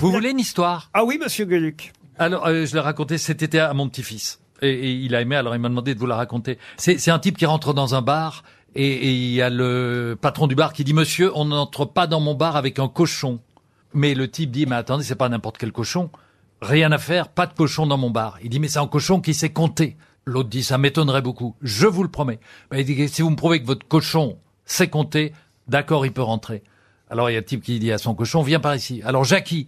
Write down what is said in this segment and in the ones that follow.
Vous voulez une histoire? Ah oui, monsieur Gueluc. Alors, euh, je l'ai raconté cet été à mon petit-fils. Et, et il a aimé, alors il m'a demandé de vous la raconter. C'est un type qui rentre dans un bar et, et il y a le patron du bar qui dit « Monsieur, on n'entre pas dans mon bar avec un cochon. » Mais le type dit « Mais attendez, c'est pas n'importe quel cochon. Rien à faire, pas de cochon dans mon bar. » Il dit « Mais c'est un cochon qui sait compter. » L'autre dit « Ça m'étonnerait beaucoup. Je vous le promets. Ben, il dit « Si vous me prouvez que votre cochon sait compter, d'accord, il peut rentrer. » Alors il y a le type qui dit à son cochon « Viens par ici. » Alors Jackie,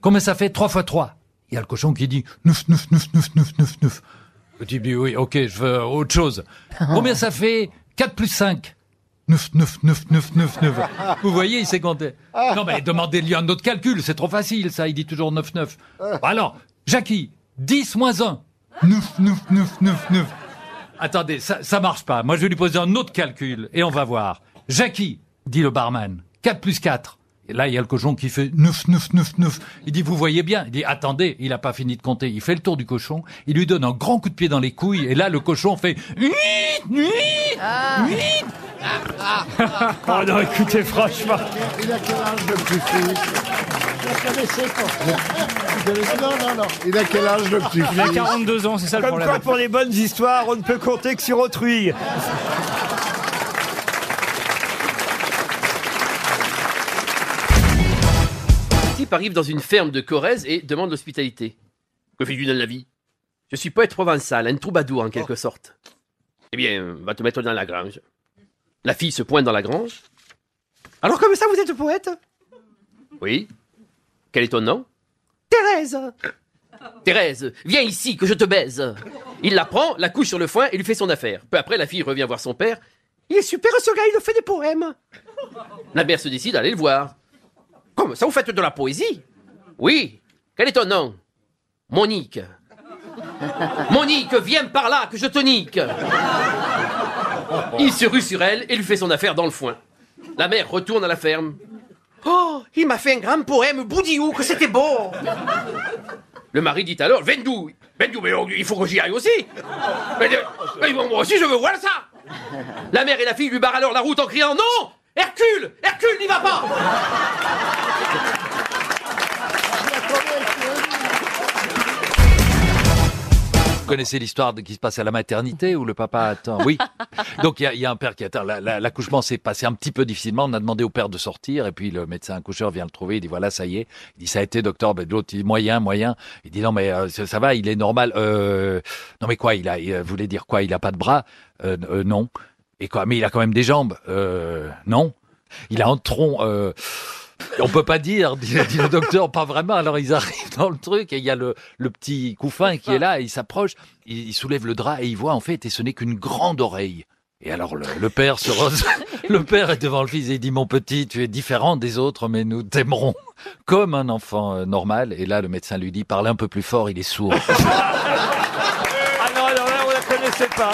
combien ça fait Trois fois trois. Il y a le cochon qui dit neuf, neuf, neuf, neuf, neuf, neuf, neuf. Le type dit oui, ok, je veux autre chose. Combien ça fait 4 plus 5 9, 9, 9, 9, 9, 9. Vous voyez, il sait compter. Non, mais demandez-lui un autre calcul, c'est trop facile, ça, il dit toujours 9, 9. Bon, alors, Jackie, 10 moins 1. 9, 9, 9, 9, 9. Attendez, ça, ça marche pas. Moi, je vais lui poser un autre calcul, et on va voir. Jackie, dit le barman, 4 plus 4. Et là, il y a le cochon qui fait 9, 9, 9, 9. Il dit, vous voyez bien. Il dit, attendez, il a pas fini de compter. Il fait le tour du cochon. Il lui donne un grand coup de pied dans les couilles. Et là, le cochon fait 8, 8, 8. Oh non, écoutez, franchement. Il a quel âge le petit-fils Non, non, non. Il a quel âge le petit-fils Il a 42 ans, c'est ça le Comme problème. quoi, pour les bonnes histoires, on ne peut compter que sur autrui. Type arrive dans une ferme de Corrèze et demande l'hospitalité. Que fais-tu dans la vie? Je suis poète provençal, un troubadour en quelque sorte. Eh bien, va te mettre dans la grange. La fille se pointe dans la grange. Alors comme ça, vous êtes poète? Oui. Quel est ton nom? Thérèse. Thérèse, viens ici que je te baise. Il la prend, la couche sur le foin et lui fait son affaire. Peu après, la fille revient voir son père. Il est super ce gars, il fait des poèmes. La mère se décide à aller le voir. Comme ça, vous faites de la poésie Oui. Quel est ton nom? Monique. Monique, viens par là, que je te nique. Il se rue sur elle et lui fait son affaire dans le foin. La mère retourne à la ferme. Oh, il m'a fait un grand poème, Boudiou, que c'était beau. Le mari dit alors, Vendou, Vendou, mais il faut que j'y aille aussi. Mais moi aussi, je veux voir ça. La mère et la fille lui barrent alors la route en criant, non Hercule Hercule n'y va pas Vous connaissez l'histoire de- qui se passe à la maternité où le papa attend Oui. Donc il y a, un père qui attend. La- la- L'accouchement s'est passé un petit peu difficilement. On a demandé au père de sortir et puis le médecin accoucheur vient le trouver. Il dit voilà ça y est. Il dit ça a été docteur. Ben, L'autre dit moyen moyen. Il dit non mais euh, ça, va. Il est normal. Euh, non mais quoi Il a il euh, voulait dire quoi Il a pas de bras? Non. Et quoi Mais il a quand même des jambes? Non. Il a un tronc. On peut pas dire, dit, dit le docteur, pas vraiment. Alors ils arrivent dans le truc et il y a le, le petit couffin qui est là, et il s'approche, il, il soulève le drap et il voit en fait, et ce n'est qu'une grande oreille. Et alors le, le père se rose, le père est devant le fils et il dit mon petit, tu es différent des autres, mais nous t'aimerons comme un enfant euh, normal. Et là le médecin lui dit parlez un peu plus fort, il est sourd. Ah non, alors là, on la connaissait pas.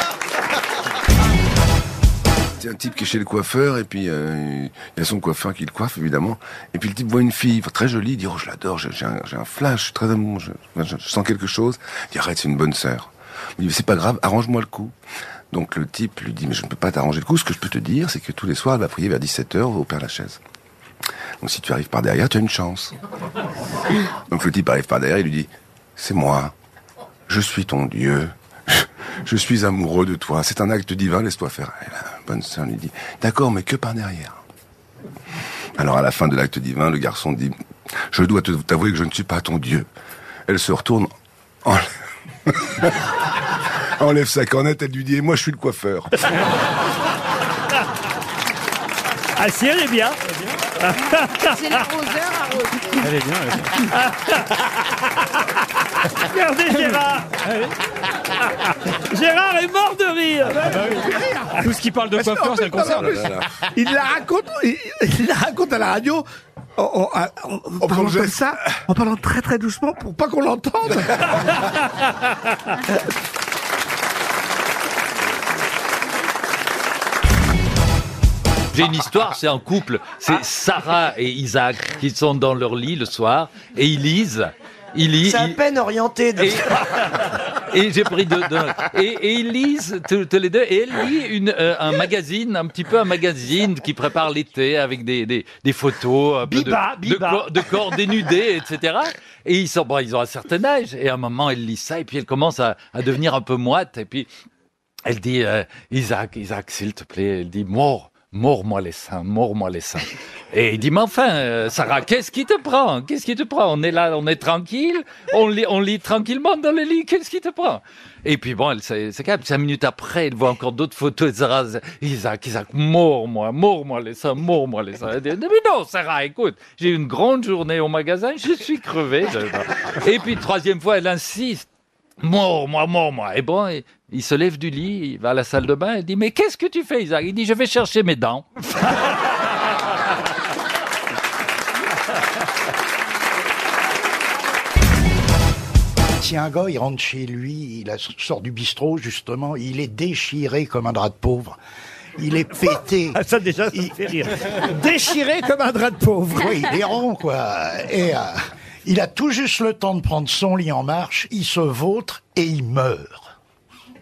C'est un type qui est chez le coiffeur et puis euh, il y a son coiffeur qui le coiffe évidemment. Et puis le type voit une fille très jolie, il dit oh je l'adore, j'ai un, flash, je suis très amoureux, je, sens quelque chose. Il dit arrête c'est une bonne sœur. Il dit c'est pas grave, arrange-moi le coup. Donc le type lui dit mais je ne peux pas t'arranger le coup, ce que je peux te dire c'est que tous les soirs elle va prier vers 17h au Père Lachaise. Donc si tu arrives par derrière, tu as une chance. Donc le type arrive par derrière, il lui dit c'est moi, je suis ton Dieu. Je suis amoureux de toi. C'est un acte divin, laisse-toi faire. Bonne sœur lui dit, d'accord, mais que par derrière. Alors à la fin de l'acte divin, le garçon dit, je dois te- t'avouer que je ne suis pas ton Dieu. Elle se retourne, enlève, enlève sa cornette, elle lui dit, et moi je suis le coiffeur. Ah si, elle est bien. C'est l'arroseur arrose. Elle est bien. elle est bien. Regardez Gérard. Gérard est mort de rire. Tout ce qui parle de coiffeur, ça le concerne. Il la raconte, il, il la raconte à la radio. En, en- en- en parlant comme ça, en parlant très très doucement pour pas qu'on l'entende. J'ai une histoire, c'est un couple, c'est Sarah et Isaac qui sont dans leur lit le soir et ils lisent. Ils lisent. C'est à ils- peine orienté. de- Et, j'ai pris deux, deux. Et, et ils lisent tous, tous les deux. Et elle lit une, euh, un magazine, un petit peu un magazine qui prépare l'été avec des, des, des photos un peu de- Biba, de, Biba. corps- de corps dénudés, etc. Et ils sont, bon, ils ont un certain âge. Et à un moment, elle lit ça et puis elle commence à, à devenir un peu moite. Et puis elle dit, euh, Isaac, Isaac, s'il te plaît, elle dit, mort. Mords-moi les seins, mords-moi les seins. Et il dit, mais enfin, euh, Sarah, qu'est-ce qui te prend? Qu'est-ce qui te prend? On est là, on est tranquille, on lit, on lit tranquillement dans le lit, qu'est-ce qui te prend? Et puis bon, elle s'est. Cinq minutes après, elle voit encore d'autres photos de Sarah. Isaac, Isaac, mords-moi, mords-moi les seins, mords-moi les seins. Elle dit, mais non, Sarah, écoute, j'ai eu une grande journée au magasin, je suis crevé. Et puis, troisième fois, elle insiste. Mort, moi, mort, moi. Et bon, il, il se lève du lit, il va à la salle de bain, il dit, mais qu'est-ce que tu fais, Isaac? Il dit, je vais chercher mes dents. Si un gars, il rentre chez lui, il sort du bistrot, justement, il est déchiré comme un drap de pauvre. Il est pété. Ah, ça déjà, ça me fait rire. Déchiré comme un drap de pauvre. Oui, il est rond, quoi. Et euh, il a tout juste le temps de prendre son lit en marche, il se vautre et il meurt.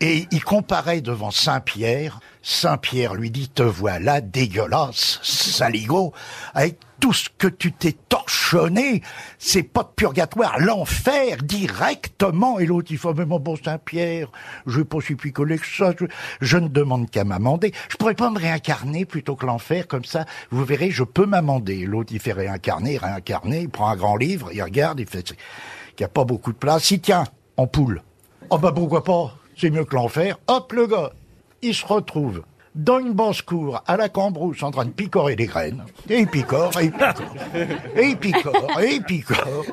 Et il comparait devant Saint-Pierre. Saint-Pierre lui dit, te voilà dégueulasse, saligo, avec tout ce que tu t'es torchonné, c'est pas de purgatoire, l'enfer, directement. Et l'autre, il mais mon bon Saint-Pierre, je pas si picoler que ça, je, je ne demande qu'à m'amender. Je pourrais pas me réincarner plutôt que l'enfer, comme ça, vous verrez, je peux m'amender. L'autre, il fait réincarner, réincarner, il prend un grand livre, il regarde, il fait, qu'il n'y a pas beaucoup de place. Il tient, en poule. Oh bah pourquoi pas? C'est mieux que l'enfer. Hop, le gars, il se retrouve dans une basse-cour à la cambrousse en train de picorer des graines. Et il picore, et il picore, et il picore, et il picore.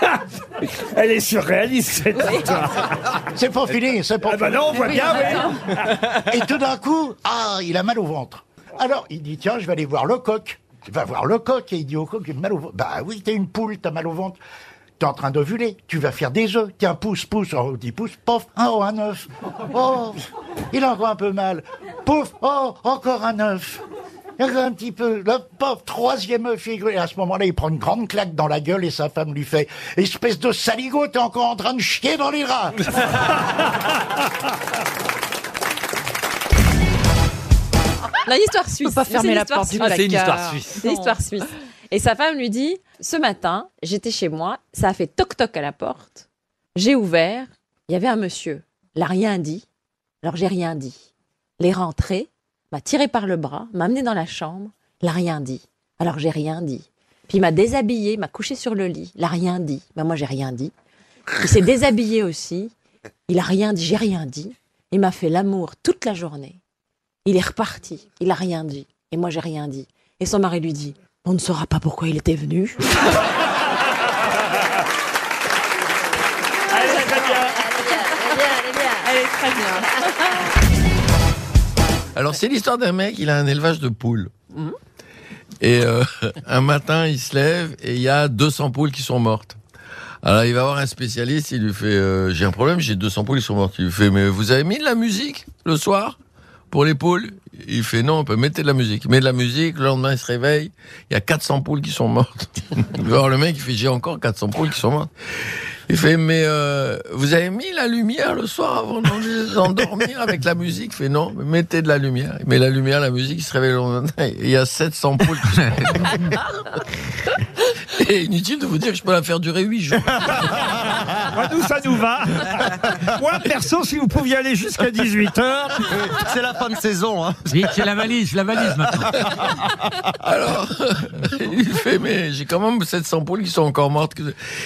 Elle est surréaliste, cette histoire. C'est pas fini, c'est pas Ah bah fini. non, on voit bien, oui. Et tout d'un coup, ah, il a mal au ventre. Alors, il dit, tiens, je vais aller voir le coq. Il va voir le coq et il dit au coq, j'ai mal au ventre. Bah oui, t'es une poule, t'as mal au ventre. T'es en train d'ovuler, tu vas faire des œufs. Tiens, pousse, pousse, oh, dit pousse, pof, un, oh, un œuf. Oh, il a encore un peu mal. Pouf, oh, encore un œuf. Il y a encore un petit peu, là, pof, troisième œuf. Et à ce moment-là, il prend une grande claque dans la gueule et sa femme lui fait, espèce de saligo, t'es encore en train de chier dans les rats. Non, histoire suisse. pas fermer la porte du. Ah, c'est une histoire suisse. C'est l'histoire suisse. Et sa femme lui dit Ce matin, j'étais chez moi, ça a fait toc-toc à la porte. J'ai ouvert, il y avait un monsieur. Il n'a rien dit. Alors j'ai rien dit. Il est rentré, m'a tiré par le bras, m'a amené dans la chambre. Il n'a rien dit. Alors j'ai rien dit. Puis il m'a déshabillé, m'a couché sur le lit. Il n'a rien dit. Ben, moi, j'ai rien dit. Il s'est déshabillé aussi. Il a rien dit, j'ai rien dit. Il m'a fait l'amour toute la journée. Il est reparti. Il a rien dit. Et moi, j'ai rien dit. Et son mari lui dit On ne saura pas pourquoi il était venu. Elle est très bien. Elle est très bien. Alors, c'est l'histoire d'un mec, il a un élevage de poules. Et euh, un matin, il se lève et il y a 200 poules qui sont mortes. Alors, il va voir un spécialiste, il lui fait euh, J'ai un problème, j'ai 200 poules qui sont mortes. Il lui fait Mais vous avez mis de la musique le soir pour les poules? Il fait Non, on peut mettre de la musique. Il met de la musique, le lendemain, il se réveille, il y a 400 poules qui sont mortes. voir le mec, il fait J'ai encore 400 poules qui sont mortes. Il fait, mais euh, vous avez mis la lumière le soir avant d'endormir avec la musique? Il fait, non, mais mettez de la lumière. Il met la lumière, la musique, il se réveille le lendemain, il y a 700 poules. qui sont- Et inutile de vous dire que je peux la faire durer 8 jours. Moi, nous, ça nous va? Moi, perso, si vous pouviez aller jusqu'à 18h. C'est la fin de saison. Hein. Vite, c'est la valise, la valise maintenant. Alors, il fait, mais j'ai quand même 700 poules qui sont encore mortes.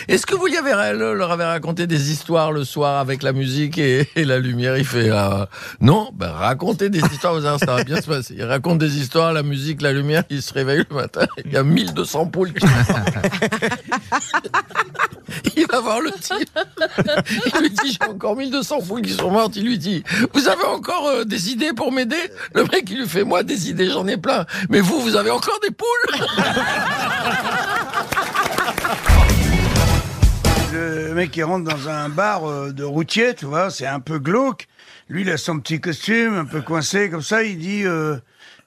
Est-ce que vous y avez, leur avez raconté des histoires le soir avec la musique et, la lumière Il fait, ah, non, ben racontez des histoires, voir, ça va bien se passer. Il raconte des histoires, la musique, la lumière, il se réveille le matin, il y a 1200 poules qui. Il va voir le type. Il lui dit, j'ai encore 1200 poules qui sont mortes. Il lui dit, vous avez encore euh, des idées pour m'aider? Le mec, il lui fait, moi, des idées, j'en ai plein. Mais vous, vous avez encore des poules? Le mec qui rentre dans un bar euh, de routier, tu vois, c'est un peu glauque. Lui, il a son petit costume, un peu coincé comme ça. Il dit euh,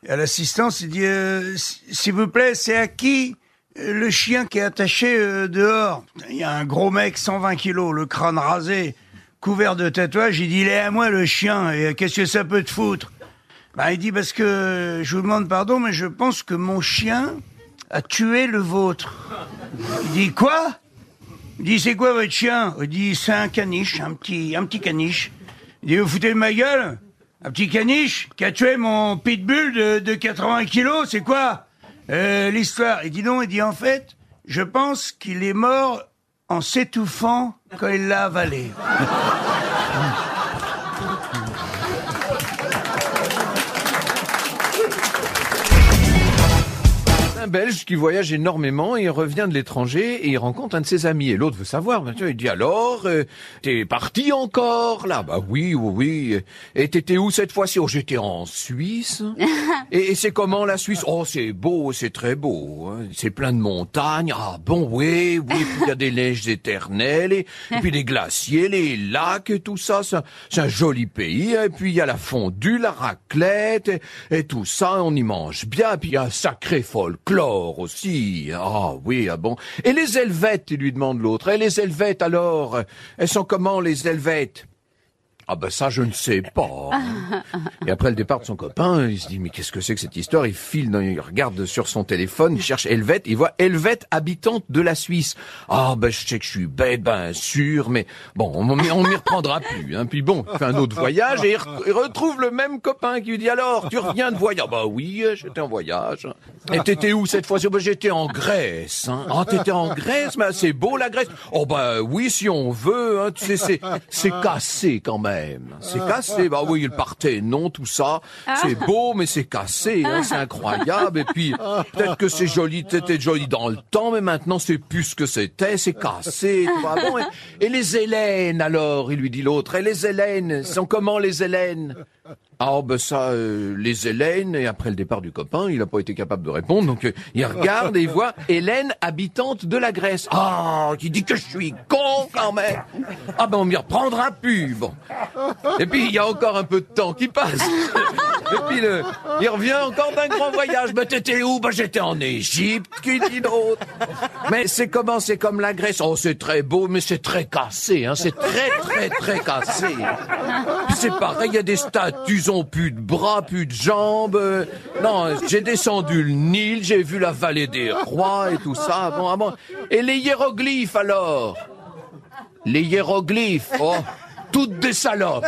à l'assistance, il dit, euh, s'il vous plaît, c'est à qui le chien qui est attaché euh, dehors? Il y a un gros mec, 120 kilos, le crâne rasé, couvert de tatouages. Il dit, il est à moi le chien, et qu'est-ce que ça peut te foutre? Bah, Il dit, parce que je vous demande pardon, mais je pense que mon chien a tué le vôtre. Il dit, quoi? Il dit, c'est quoi votre chien? Il dit, c'est un caniche, un petit, un petit caniche. Il dit, vous foutez ma gueule? Un petit caniche qui a tué mon pitbull de, de 80 kilos, c'est quoi? Euh, l'histoire Il dit non, il dit en fait, je pense qu'il est mort en s'étouffant quand il l'a avalé. Un Belge qui voyage énormément, il revient de l'étranger et il rencontre un de ses amis. Et l'autre veut savoir, sûr, il dit alors, euh, t'es parti encore? Là Bah oui, oui, oui. Et t'étais où cette fois-ci? Oh, j'étais en Suisse. et et c'est comment la Suisse? Oh, c'est beau, c'est très beau. hein. C'est plein de montagnes. Ah bon, oui, oui. Puis il y a des neiges éternelles et, et puis les glaciers, les lacs et tout ça. C'est un, c'est un joli pays. Et puis il y a la fondue, la raclette et, et tout ça. On y mange bien. Et puis il y a un sacré folklore aussi. Ah oui, ah bon. Et les Helvètes, il lui demande l'autre. Et les Helvètes alors Elles sont comment les Helvètes? Ah ben ça je ne sais pas. Et après le départ de son copain, il se dit mais qu'est-ce que c'est que cette histoire? Il file, il regarde sur son téléphone, il cherche Helvète, il voit Helvète habitante de la Suisse. Ah ben je sais que je suis bête, ben sûr, mais bon on m'y reprendra plus. Hein. Puis bon, il fait un autre voyage et il, re- il retrouve le même copain qui lui dit alors tu reviens de voyage? Bah oui, j'étais en voyage. Et t'étais où cette fois-ci? Bah, J'étais en Grèce. Hein. Ah t'étais en Grèce, mais c'est beau la Grèce. Oh bah oui si on veut. Hein. Tu sais c'est cassé quand même. C'est cassé. Bah oui, il partait, non, tout ça. C'est beau, mais c'est cassé. Hein, c'est incroyable. Et puis, peut-être que c'est joli, c'était joli dans le temps, mais maintenant c'est plus ce que c'était. C'est cassé. tu vois. Bon, et, et les Hélènes, alors, il lui dit l'autre. Et les Hélènes, sont comment les Hélènes? Ah ben ça, euh, les Hélènes, et après le départ du copain, il n'a pas été capable de répondre, donc euh, il regarde et il voit Hélène, habitante de la Grèce. Ah, qui dit que je suis con quand même. Ah ben on m'y reprendra plus, bon. Et puis il y a encore un peu de temps qui passe. Et puis le, il revient encore d'un grand voyage. Ben t'étais où? Ben j'étais en Égypte, qui dit d'autre Mais c'est comment? C'est comme la Grèce. Oh c'est très beau, mais c'est très cassé, hein. C'est très très très cassé. Puis c'est pareil, il y a des statues, ils ont plus de bras, plus de jambes. Euh, Non, j'ai descendu le Nil, j'ai vu la vallée des rois et tout ça. Bon, ah bon. Et les hiéroglyphes alors? Les hiéroglyphes, oh, toutes des salopes.